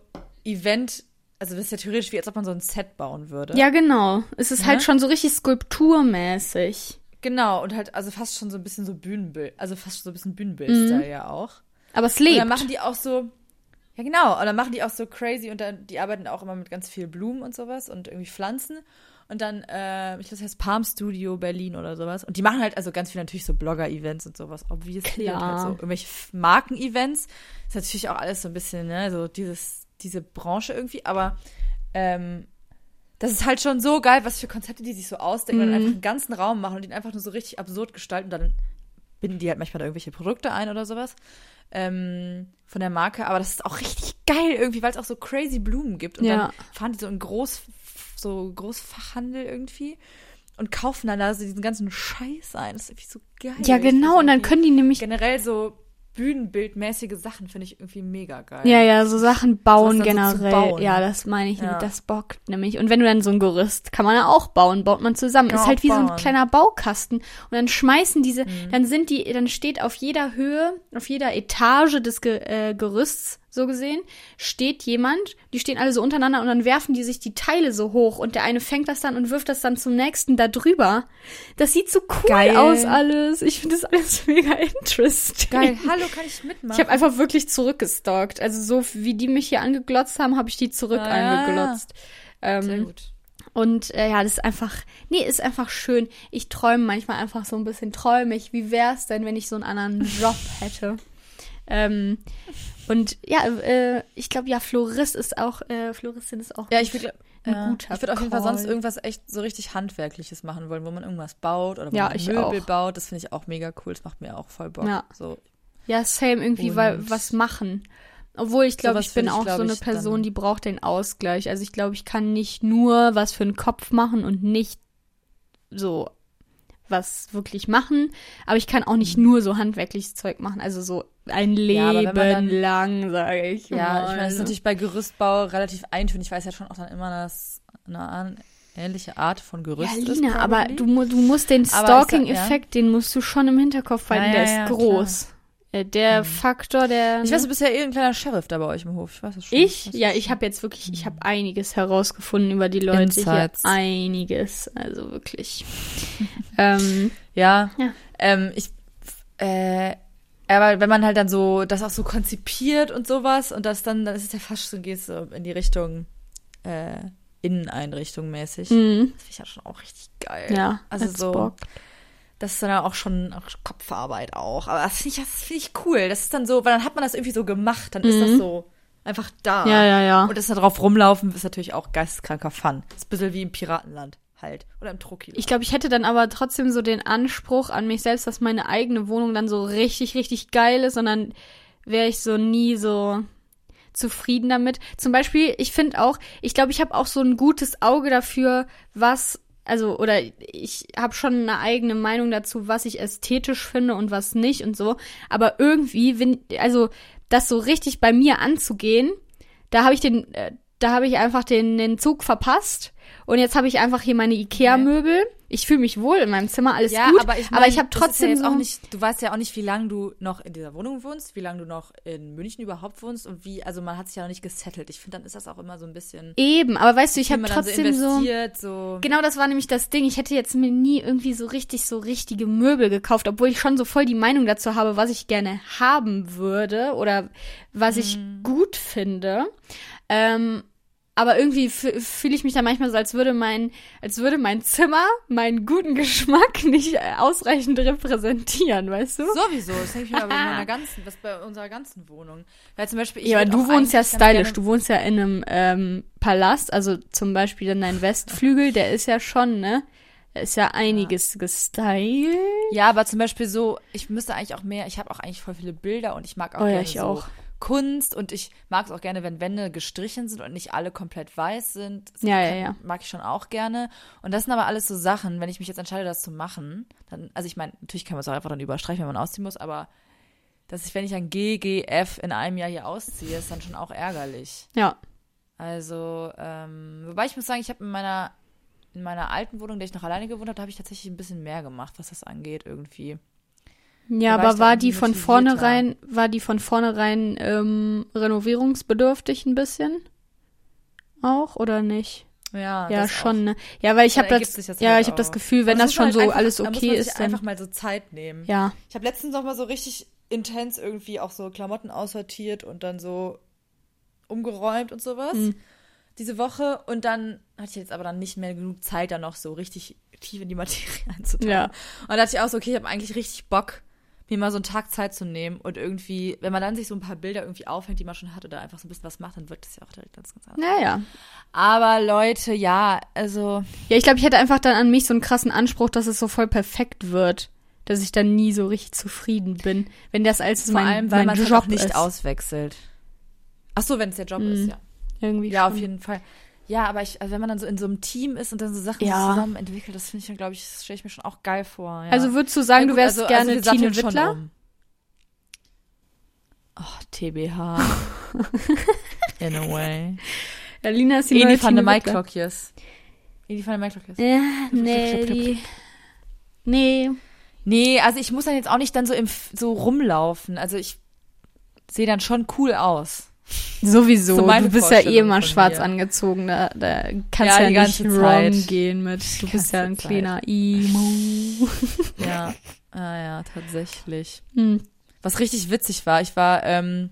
Event also das ist ja theoretisch wie, als ob man so ein Set bauen würde. Ja, genau. Es ist Ne? halt schon so richtig skulpturmäßig. Genau, und halt, also fast schon so ein bisschen so Bühnenbild, also fast so ein bisschen Bühnenbild-Style ja auch. Aber es Und lebt. dann machen die auch so, ja genau, und dann machen die auch so crazy und dann, die arbeiten auch immer mit ganz viel Blumen und sowas und irgendwie Pflanzen. Und dann, äh, ich glaube, das heißt Palm Studio Berlin oder sowas. Und die machen halt also ganz viel natürlich so Blogger-Events und sowas, obviously. Und halt Klar. so irgendwelche Marken-Events. Ist natürlich auch alles so ein bisschen, ne, so dieses, diese Branche irgendwie, aber ähm, das ist halt schon so geil, was für Konzepte die sich so ausdenken und Mhm. einfach einen ganzen Raum machen und den einfach nur so richtig absurd gestalten. Und dann binden die halt manchmal da irgendwelche Produkte ein oder sowas ähm, von der Marke. Aber das ist auch richtig geil irgendwie, weil es auch so crazy Blumen gibt. Und Ja. dann fahren die so in Groß, so Großfachhandel irgendwie und kaufen dann da so diesen ganzen Scheiß ein. Das ist irgendwie so geil. ja, genau. Und dann können die nämlich generell so Bühnenbildmäßige Sachen finde ich irgendwie mega geil. Ja, ja, so Sachen bauen so generell. bauen. Ja, das meine ich Ja. Das bockt nämlich. Und wenn du dann so ein Gerüst, kann man ja auch bauen, baut man zusammen. Ist halt wie so ein bauen. kleiner Baukasten. Und dann schmeißen diese, Mhm. dann sind die, dann steht auf jeder Höhe, auf jeder Etage des Ge äh, Gerüsts, so gesehen, steht jemand, die stehen alle so untereinander und dann werfen die sich die Teile so hoch und der eine fängt das dann und wirft das dann zum nächsten da drüber. Das sieht so cool Geil. aus alles. Ich finde das alles mega interesting. Geil. Hallo, kann ich mitmachen? Ich habe einfach wirklich zurückgestalkt. Also so wie die mich hier angeglotzt haben, habe ich die zurück Ah, angeglotzt. Ähm, Sehr gut. Und äh, ja, das ist einfach, nee, ist einfach schön. Ich träume manchmal einfach so ein bisschen träumig. Wie wär's denn, wenn ich so einen anderen Job hätte? Ähm, und ja, äh, ich glaube, ja, Florist ist auch, äh, Floristin ist auch Ja, ich würde ein ja, ich würde auf jeden Fall sonst irgendwas echt so richtig Handwerkliches machen wollen, wo man irgendwas baut oder wo Ja, man Möbel auch. baut. Das finde ich auch mega cool. Das macht mir auch voll Bock. Ja. So. Ja, same irgendwie, weil was machen. Obwohl ich glaube, ich bin ich, auch so eine Person, die braucht den Ausgleich. Also ich glaube, ich kann nicht nur was für den Kopf machen und nicht so was wirklich machen, aber ich kann auch nicht nur so handwerkliches Zeug machen, also so ein Mhm. Ja, Leben dann- lang, sage ich. Ja, mal, ich meine, das ist natürlich bei Gerüstbau relativ eintönig. Ich weiß ja schon auch dann immer, dass eine ähnliche Art von Gerüst ja, ist. Lina, aber du, du musst den Stalking-Effekt, den musst du schon im Hinterkopf behalten, Ja, der ja, ist ja, groß. Äh, Der Faktor, der. Ich weiß, du bist ja eh ein kleiner Sheriff da bei euch im Hof. Ich weiß das schon. Ich? Das Ja, ich habe jetzt wirklich, ich habe einiges herausgefunden über die Leute Insights. hier. Einiges, also wirklich. ähm, Ja. Ja. Ähm, ich, äh, aber wenn man halt dann so das auch so konzipiert und sowas und das dann, dann ist es ja fast schon, geht so in die Richtung äh, Inneneinrichtung mäßig. mh, Das finde ich ja schon auch richtig geil. ja, Also so, Bock. Das ist dann auch schon Kopfarbeit auch. Aber das finde ich, das finde ich cool. Das ist dann so, weil dann hat man das irgendwie so gemacht, dann ist das so einfach da. Mhm. Ja, ja, ja. Und das da drauf rumlaufen ist natürlich auch geisteskranker Fun. Das ist ein bisschen wie im Piratenland halt. Oder im Troki. Ich glaube, ich hätte dann aber trotzdem so den Anspruch an mich selbst, dass meine eigene Wohnung dann so richtig, richtig geil ist und dann wäre ich so nie so zufrieden damit. Zum Beispiel, ich finde auch, ich glaube, ich habe auch so ein gutes Auge dafür, was, also, oder ich habe schon eine eigene Meinung dazu, was ich ästhetisch finde und was nicht und so. Aber irgendwie, wenn, also, das so richtig bei mir anzugehen, da habe ich den, äh, da habe ich einfach den, den Zug verpasst. Und jetzt habe ich einfach hier meine Ikea-Möbel. Ich fühle mich wohl in meinem Zimmer, alles ja, gut. aber ich, aber mein, ich habe trotzdem ja auch nicht, du weißt ja auch nicht, wie lange du noch in dieser Wohnung wohnst, wie lange du noch in München überhaupt wohnst und wie, also man hat sich ja noch nicht gesettelt. Ich finde, dann ist das auch immer so ein bisschen, eben. Aber weißt du, ich habe trotzdem so, investiert, so, Genau, das war nämlich das Ding. Ich hätte jetzt mir nie irgendwie so richtig so richtige Möbel gekauft, obwohl ich schon so voll die Meinung dazu habe, was ich gerne haben würde oder was ich Mhm. gut finde. Ähm, aber irgendwie fü- fühle ich mich da manchmal so, als würde mein, als würde mein Zimmer meinen guten Geschmack nicht äh, ausreichend repräsentieren, weißt du? sowieso. Das denke ich mir bei meiner ganzen, was bei unserer ganzen Wohnung. Weil zum Beispiel, ich ja, aber du wohnst ja stylisch. Du wohnst ja in einem ähm, Palast, also zum Beispiel dann dein Westflügel, der ist ja schon, ne? Ist ja einiges gestylt. Ja, aber zum Beispiel so, ich müsste eigentlich auch mehr, ich habe auch eigentlich voll viele Bilder und ich mag auch Oh ja, ich so auch. Kunst und ich mag es auch gerne, wenn Wände gestrichen sind und nicht alle komplett weiß sind. Das Ja, ja, kann- ja. Mag ich schon auch gerne. Und das sind aber alles so Sachen, wenn ich mich jetzt entscheide, das zu machen, dann, also ich meine, natürlich kann man es auch einfach dann überstreichen, wenn man ausziehen muss, aber dass ich, wenn ich ein GGF in einem Jahr hier ausziehe, ist dann schon auch ärgerlich. Ja. Also, ähm, wobei ich muss sagen, ich habe in meiner in meiner alten Wohnung, in der ich noch alleine gewohnt habe, habe ich tatsächlich ein bisschen mehr gemacht, was das angeht irgendwie. Ja, aber war irgendwie die von vornherein, war die von vornherein ähm, renovierungsbedürftig ein bisschen? auch oder nicht? Ja, Ja, schon, Auch. ne? Ja, weil ich Dann habe ergibt das, das ja, halt ich habe das. Gefühl, wenn das schon man so halt einfach, alles da muss okay man sich ist, dann einfach mal so Zeit nehmen. ja. Ich habe letztens auch mal so richtig intens irgendwie auch so Klamotten aussortiert und dann so umgeräumt und sowas. Mhm. Diese Woche. Und dann hatte ich jetzt aber dann nicht mehr genug Zeit, da noch so richtig tief in die Materie einzutauchen. Ja. Und da dachte ich auch so, okay, ich habe eigentlich richtig Bock, mir mal so einen Tag Zeit zu nehmen und irgendwie, wenn man dann sich so ein paar Bilder irgendwie aufhängt, die man schon hat oder einfach so ein bisschen was macht, dann wird das ja auch direkt ganz, ganz anders. Naja. Aber Leute, ja, also Ja, ich glaube, ich hätte einfach dann an mich so einen krassen Anspruch, dass es so voll perfekt wird. Dass ich dann nie so richtig zufrieden bin, wenn das als vor mein, allem, weil mein man Job halt auch nicht ist. auswechselt. Ach so, wenn es der Job ist, ja. Irgendwie Ja, schon. auf jeden Fall. Ja, aber ich, also wenn man dann so in so einem Team ist und dann so Sachen Ja. zusammen entwickelt, das finde ich, glaube ich, das stelle ich mir schon auch geil vor. Ja. Also würdest du sagen, Ja, du gut, wärst also- gerne also Tine Wittler? um. Oh, TBH. In a way. Ja, Lina ist die neue Eni van de Tine Wittler. Maiklokjes. Eni van de Maiklokjes. Ja, nee, die, nee. Nee, also ich muss dann jetzt auch nicht dann so im, so rumlaufen. Also ich sehe dann schon cool aus. Sowieso, So du bist ja eh immer schwarz mir. angezogen, da, da kannst Ja, ja, die nicht wrong Zeit. gehen mit, du bist ja ein kleiner Emo. Ja, ah ja, tatsächlich. Hm. Was richtig witzig war, ich war, ähm,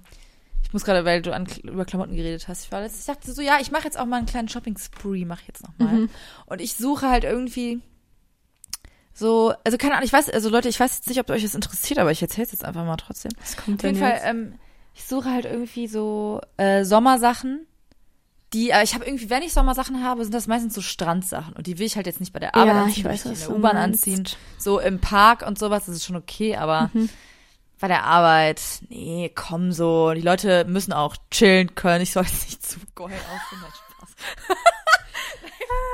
ich muss gerade, weil du an, über Klamotten geredet hast, ich war letztens, ich dachte so, ja, ich mache jetzt auch mal einen kleinen Shopping-Spree, mache ich jetzt nochmal. Mhm. Und ich suche halt irgendwie so, also keine Ahnung, ich weiß, also Leute, ich weiß jetzt nicht, ob euch das interessiert, aber ich erzähle es jetzt einfach mal trotzdem. Was kommt Auf jeden Fall, jetzt? ähm, ich suche halt irgendwie so äh, Sommersachen, die, äh, ich habe irgendwie, wenn ich Sommersachen habe, sind das meistens so Strandsachen und die will ich halt jetzt nicht bei der Arbeit Ja, anziehen, ich weiß, was in der U-Bahn anziehen. So im Park und sowas, das ist schon okay, aber Mhm. bei der Arbeit, nee, komm so, die Leute müssen auch chillen können, ich soll jetzt nicht zu geil aussehen, nein, Spaß.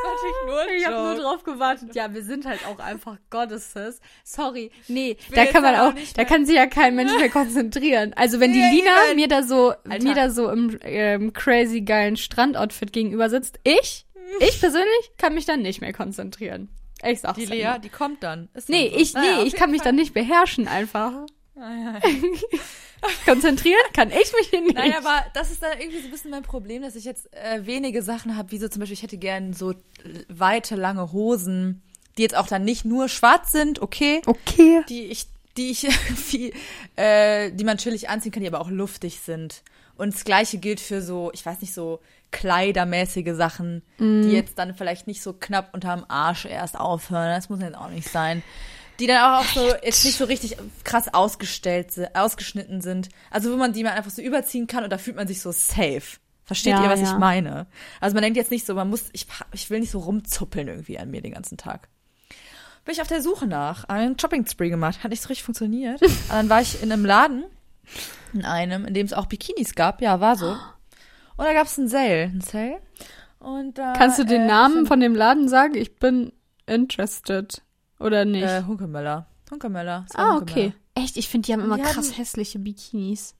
Natürlich nur ein Ich habe nur drauf gewartet. Ja, wir sind halt auch einfach Goddesses. Sorry. Nee, da kann man auch, da kann sich ja kein Mensch mehr konzentrieren. Also wenn die Ja, Lina eben. mir da so, Alter. mir da so im ähm, crazy geilen Strandoutfit gegenüber sitzt, ich, ich persönlich kann mich dann nicht mehr konzentrieren. Ich sag's Die Lea, die kommt dann. Ist Nee, dann so. ich, Naja, nee, auf ich kann mich Fall. dann nicht beherrschen einfach. Ah, ja. Konzentrieren kann ich mich nicht. Naja, aber das ist dann irgendwie so ein bisschen mein Problem, dass ich jetzt äh, wenige Sachen habe, wie so zum Beispiel, ich hätte gern so äh, weite, lange Hosen, die jetzt auch dann nicht nur schwarz sind, okay, okay. die ich, die ich irgendwie, äh, die man chillig anziehen kann, die aber auch luftig sind. Und das gleiche gilt für so, ich weiß nicht, so kleidermäßige Sachen, die jetzt dann vielleicht nicht so knapp unterm Arsch erst aufhören. Das muss jetzt auch nicht sein. Die dann auch, auch so jetzt nicht so richtig krass ausgestellt, ausgeschnitten sind. Also wo man die mal einfach so überziehen kann und da fühlt man sich so safe. Versteht Ja, ihr, was ja. ich meine? Also man denkt jetzt nicht so, man muss, ich, ich will nicht so rumzuppeln irgendwie an mir den ganzen Tag. Bin ich auf der Suche nach, einen Shopping-Spree gemacht, hat nicht so richtig funktioniert. Und dann war ich in einem Laden, in einem, in dem es auch Bikinis gab, ja, war so. Und da gab es einen Sale, einen Sale. Und da, Kannst du den äh, Namen von dem Laden sagen? Ich bin interested. Oder nicht? Äh, Hunkemöller. Hunkemöller. es ah, okay. Echt? Ich finde, die haben immer Die krass haben- hässliche Bikinis.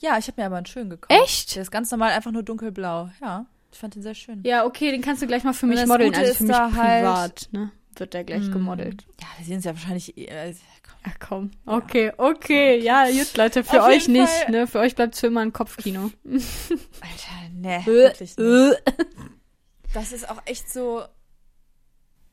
Ja, ich habe mir aber einen schönen gekauft. Echt? Der ist ganz normal einfach nur dunkelblau. Ja, ich fand den sehr schön. Ja, okay, den kannst du gleich mal für mich modeln. Gute Also für mich halt- privat, ne? Wird der gleich Mm. gemodelt. Ja, wir sehen es ja wahrscheinlich. Äh, Ach komm. Okay, okay. Ja, gut, Leute, für Auf euch nicht, Fall- ne? Für euch bleibt's für immer ein Kopfkino. Alter, ne, wirklich nicht. äh. Das ist auch echt so.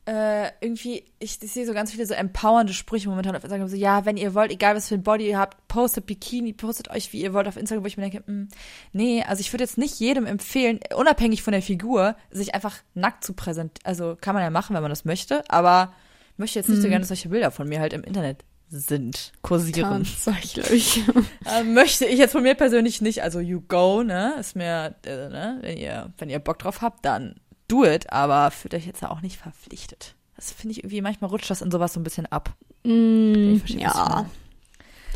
Äh, irgendwie, ich, ich sehe so ganz viele so empowernde Sprüche momentan auf Instagram. So, ja, wenn ihr wollt, egal was für ein Body ihr habt, postet Bikini, postet euch, wie ihr wollt auf Instagram, wo ich mir denke, mh, nee, also ich würde jetzt nicht jedem empfehlen, unabhängig von der Figur, sich einfach nackt zu präsentieren. Also kann man ja machen, wenn man das möchte, aber ich möchte jetzt nicht so gerne, dass solche Bilder von mir halt im Internet sind, kursieren. Tatsächlich. Äh, möchte ich jetzt von mir persönlich nicht. Also you go, ne? Ist mir, äh, ne? Wenn ihr, wenn ihr Bock drauf habt, dann do it, aber fühlt euch jetzt auch nicht verpflichtet. Das finde ich irgendwie, manchmal rutscht das in sowas so ein bisschen ab. mm, Ich verstehe, ja.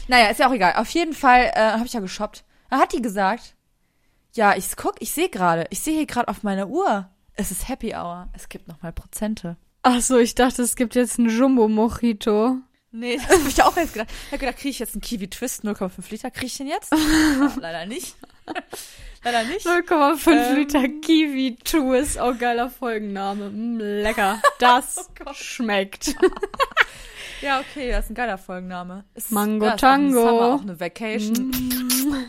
Naja, ist ja auch egal. Auf jeden Fall äh, habe ich ja geshoppt. Da hat die gesagt, ja, ich guck, ich sehe gerade, ich sehe hier gerade auf meiner Uhr, es ist Happy Hour. Es gibt nochmal Prozente. Ach so, ich dachte, es gibt jetzt einen Jumbo-Mojito. Nee, das habe ich auch jetzt gedacht. Ich habe gedacht, kriege ich jetzt einen Kiwi Twist 0,5 Liter? Kriege ich den jetzt? ja, leider nicht. leider nicht. 0,5 Ähm. Liter Kiwi Twist. Oh, geiler Folgenname. Mm, lecker. Das Oh schmeckt. Ja, okay, das ist ein geiler Folgenname. Ist, Mango ja, ist Tango. Summer, auch eine Vacation. Mm.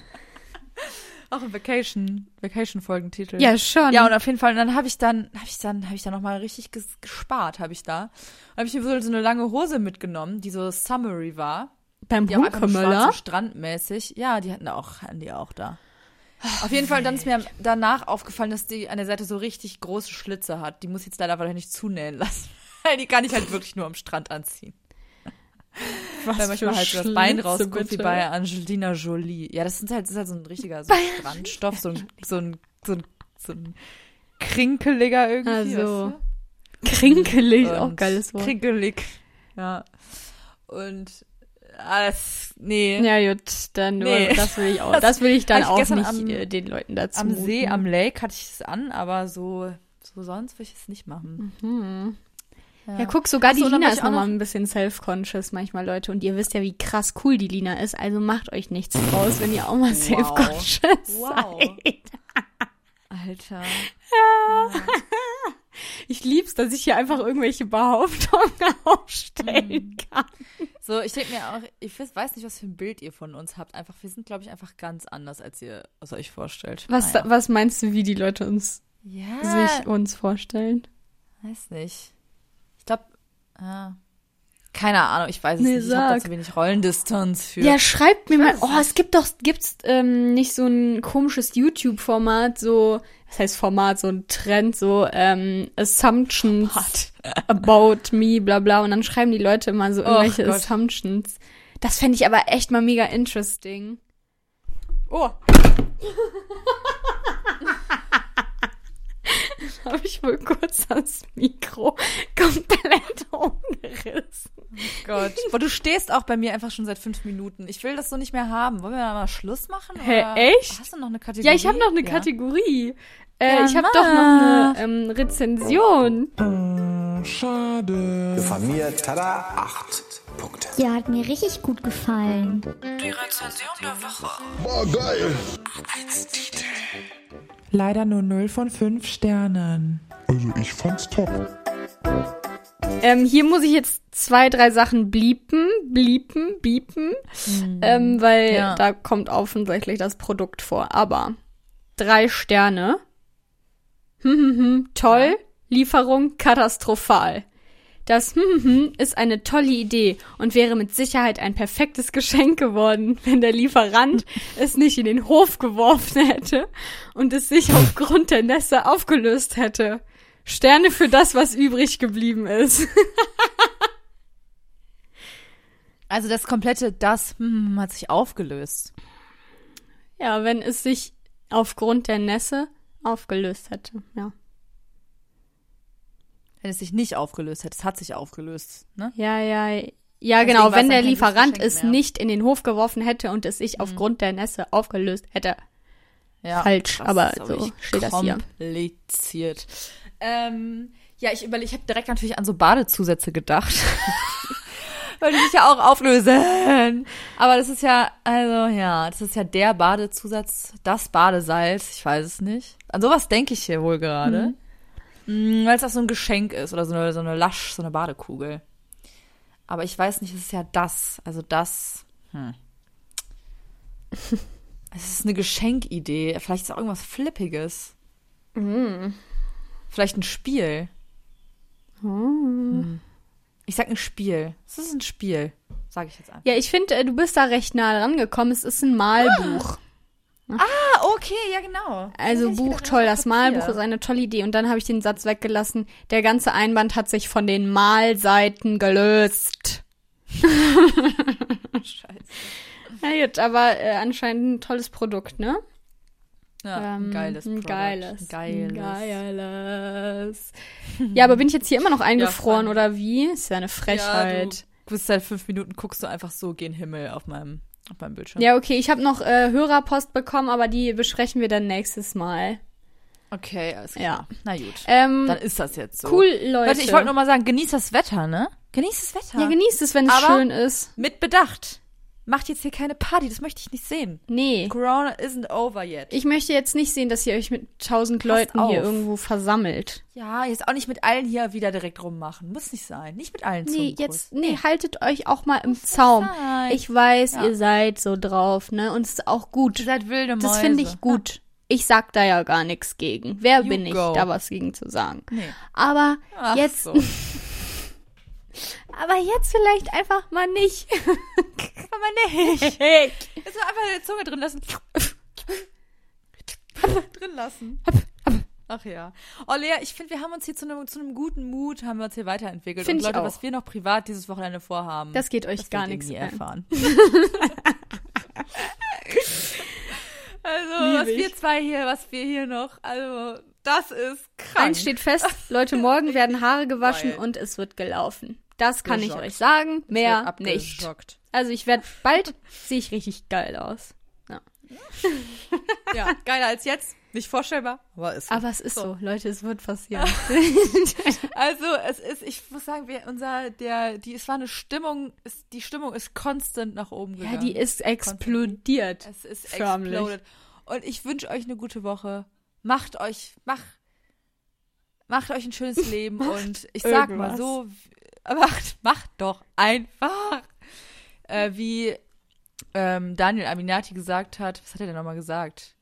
Auch ein Vacation, Vacation-Folgentitel. Ja, schon. Ja, und auf jeden Fall, und dann habe ich dann, habe ich dann, habe ich dann nochmal richtig ges gespart, habe ich da. Und habe ich mir so so eine lange Hose mitgenommen, die so Summery war. Beim Hunkemöller. und strandmäßig. Ja, die hatten auch, hatten die auch da. Auf jeden Fall, dann ist mir danach aufgefallen, dass die an der Seite so richtig große Schlitze hat. Die muss ich jetzt leider aber nicht zunähen lassen. Die kann ich halt wirklich nur am Strand anziehen. Was Weil manchmal halt so das Bein rausguckt, wie bei Angelina Jolie. Ja, das ist halt, das ist halt so ein richtiger so Strandstoff, so ein, so ein, so ein, so ein krinkeliger irgendwie. Also, weißt Krinkelig, du? auch Und geiles Wort. Krinkelig. Ja. Und alles, nee. Ja, gut, dann Nee. das will ich auch. Das will ich dann ich auch nicht am- äh, den Leuten dazu. am See, muten. am Lake hatte ich es an, aber so, so sonst will ich es nicht machen. Mhm. Ja, guck, sogar Ach so, die Lina ist nochmal noch- ein bisschen self-conscious manchmal, Leute. Und ihr wisst ja, wie krass cool die Lina ist. Also macht euch nichts draus, wenn ihr auch mal self-conscious Wow. seid. Alter. Ich lieb's, dass ich hier einfach irgendwelche Behauptungen aufstellen Mhm. kann. So, ich denke mir auch, ich weiß- weiß nicht, was für ein Bild ihr von uns habt. Einfach, wir sind, glaube ich, einfach ganz anders, als ihr es euch vorstellt. Was, Naja. was meinst du, wie die Leute uns, Ja, sich uns vorstellen? weiß nicht. Ich glaube, ah, keine Ahnung, ich weiß es Nee, nicht. Ich habe da sag. zu wenig Rollendistanz für. Ja, schreibt mir mal. Oh, es gibt doch, gibt's ähm, nicht so ein komisches YouTube-Format, so, was heißt Format, so ein Trend, so ähm, Assumptions about me, bla bla. Und dann schreiben die Leute immer so irgendwelche Gott. Assumptions. Das fände ich aber echt mal mega interesting. Oh. Habe ich wohl kurz das Mikro komplett umgerissen. Gott. Boah, du stehst auch bei mir einfach schon seit fünf Minuten. Ich will das so nicht mehr haben. Wollen wir da mal Schluss machen? Hä, echt? Hast du noch eine Kategorie? Ja, ich habe noch eine Ja. Kategorie. Äh, Ja, ich habe doch noch eine ähm, Rezension. Oh, schade. Diffamiert, tada, acht Punkte. Ja, hat mir richtig gut gefallen. Leider nur 0 von 5 Sternen. Also ich fand's top. Ähm, hier muss ich jetzt zwei, drei Sachen bliepen, bliepen, biepen, ähm, weil Ja. da kommt offensichtlich das Produkt vor. Aber drei Sterne. Hm, hm, hm, toll. Lieferung katastrophal. Das hm, hm, ist eine tolle Idee und wäre mit Sicherheit ein perfektes Geschenk geworden, wenn der Lieferant es nicht in den Hof geworfen hätte und es sich aufgrund der Nässe aufgelöst hätte. Sterne für das, was übrig geblieben ist. Also das komplette das hm, hat sich aufgelöst. Ja, wenn es sich aufgrund der Nässe aufgelöst hätte, ja. Wenn es sich nicht aufgelöst hätte, es hat sich aufgelöst, ne? Ja, ja, ja, Deswegen genau. Wenn der Lieferant es mehr. nicht in den Hof geworfen hätte und es sich aufgrund der Nässe aufgelöst hätte. Ja, Falsch, krass, aber so steht das hier. Kompliziert. Ähm, ja, ich überlege, ich habe direkt natürlich an so Badezusätze gedacht. Weil die sich ja auch auflösen. Aber das ist ja, also ja, das ist ja der Badezusatz, das Badesalz, ich weiß es nicht. An sowas denke ich hier wohl gerade. Mm, Weil es auch so ein Geschenk ist oder so eine, so eine Lasch, so eine Badekugel. Aber ich weiß nicht, es ist ja das. Also das. Hm. Es ist eine Geschenkidee. Vielleicht ist es auch irgendwas Flippiges. Vielleicht ein Spiel. Hm. Ich sag ein Spiel. Es ist ein Spiel. Sag ich jetzt einfach. Ja, ich finde, äh, du bist da recht nah rangekommen. Es ist ein Malbuch. Ah, okay, ja genau. Also Buch gedacht, toll, das. Malbuch ist eine tolle Idee. Und dann habe ich den Satz weggelassen. Der ganze Einband hat sich von den Malseiten gelöst. Scheiße. Ja gut, aber äh, anscheinend ein tolles Produkt, ne? Ja, ein Ähm, geiles ein Product. geiles. Geiles. geiles. ja, aber bin ich jetzt hier immer noch eingefroren funny. oder wie? Ist ja eine Ja, Frechheit. du bist seit fünf Minuten, guckst du einfach so gen Himmel auf meinem, auf meinem Bildschirm. Ja, okay, ich habe noch äh, Hörerpost bekommen, aber die besprechen wir dann nächstes Mal. Okay, alles klar. Ja. Na gut. Ähm, Dann ist das jetzt so. cool, Leute. Leute, ich wollte nur mal sagen, genießt das Wetter, ne? Genießt das Wetter. ja, genießt es, wenn es Aber- schön ist. Mit Bedacht. Macht jetzt hier keine Party, das möchte ich nicht sehen. Nee. Corona isn't over yet. Ich möchte jetzt nicht sehen, dass ihr euch mit tausend Passt Leuten hier auf. irgendwo versammelt. ja, jetzt auch nicht mit allen hier wieder direkt rummachen. Muss nicht sein. Nicht mit allen Nee, jetzt, nee, haltet euch auch mal im Zaum. sein. Ich weiß, Ja. ihr seid so drauf, ne? Und es ist auch gut. Ihr seid wilde Mäuse. Das finde ich gut. Ich sag da ja gar nichts gegen. Wer You bin ich, go. da was gegen zu sagen? Nee. Aber Ach jetzt, so. aber jetzt vielleicht einfach mal nicht. Aber nicht. Jetzt mal einfach die Zunge drin lassen. drin lassen. Ach ja. Oh Lea, ich finde, wir haben uns hier zu einem, zu einem guten Mut, haben wir uns hier weiterentwickelt. Find Und ich Leute, was wir noch privat dieses Wochenende vorhaben, Das geht euch das gar nichts an. erfahren. also, Lieb was ich. wir zwei hier, was wir hier noch, also, das ist krank. Eins steht fest, Leute, morgen werden Haare gewaschen Geil. und es wird gelaufen. Das kann ich Geschockt. euch sagen. Mehr nicht. Also ich werde bald sehe ich richtig geil aus. Ja. Ja, geiler als jetzt. Nicht vorstellbar, aber ist. Aber es ist so, Leute, es wird passieren. Also es ist, ich muss sagen, wir, unser, der, die, es war eine Stimmung, ist, die Stimmung ist konstant nach oben gegangen. ja, die ist explodiert. Es ist Förmlich. exploded. Und ich wünsche euch eine gute Woche. Macht euch, mach, macht euch ein schönes Leben und ich sag mal so, macht, macht doch einfach, äh, wie ähm, Daniel Aminati gesagt hat. Was hat er denn nochmal gesagt?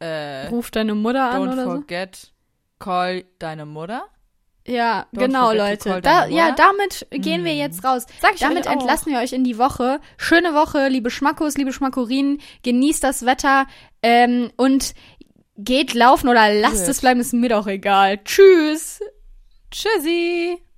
Äh, Ruf deine Mutter an don't oder so. forget, call deine Mutter. Ja, Don't genau, Leute. Da, ja, damit gehen wir jetzt raus. Sag ich damit entlassen wir euch in die Woche. Schöne Woche, liebe Schmackos, liebe Schmackorinen. Genießt das Wetter ähm, und geht laufen oder lasst Gut. es bleiben, ist mir doch egal. Tschüss. Tschüssi!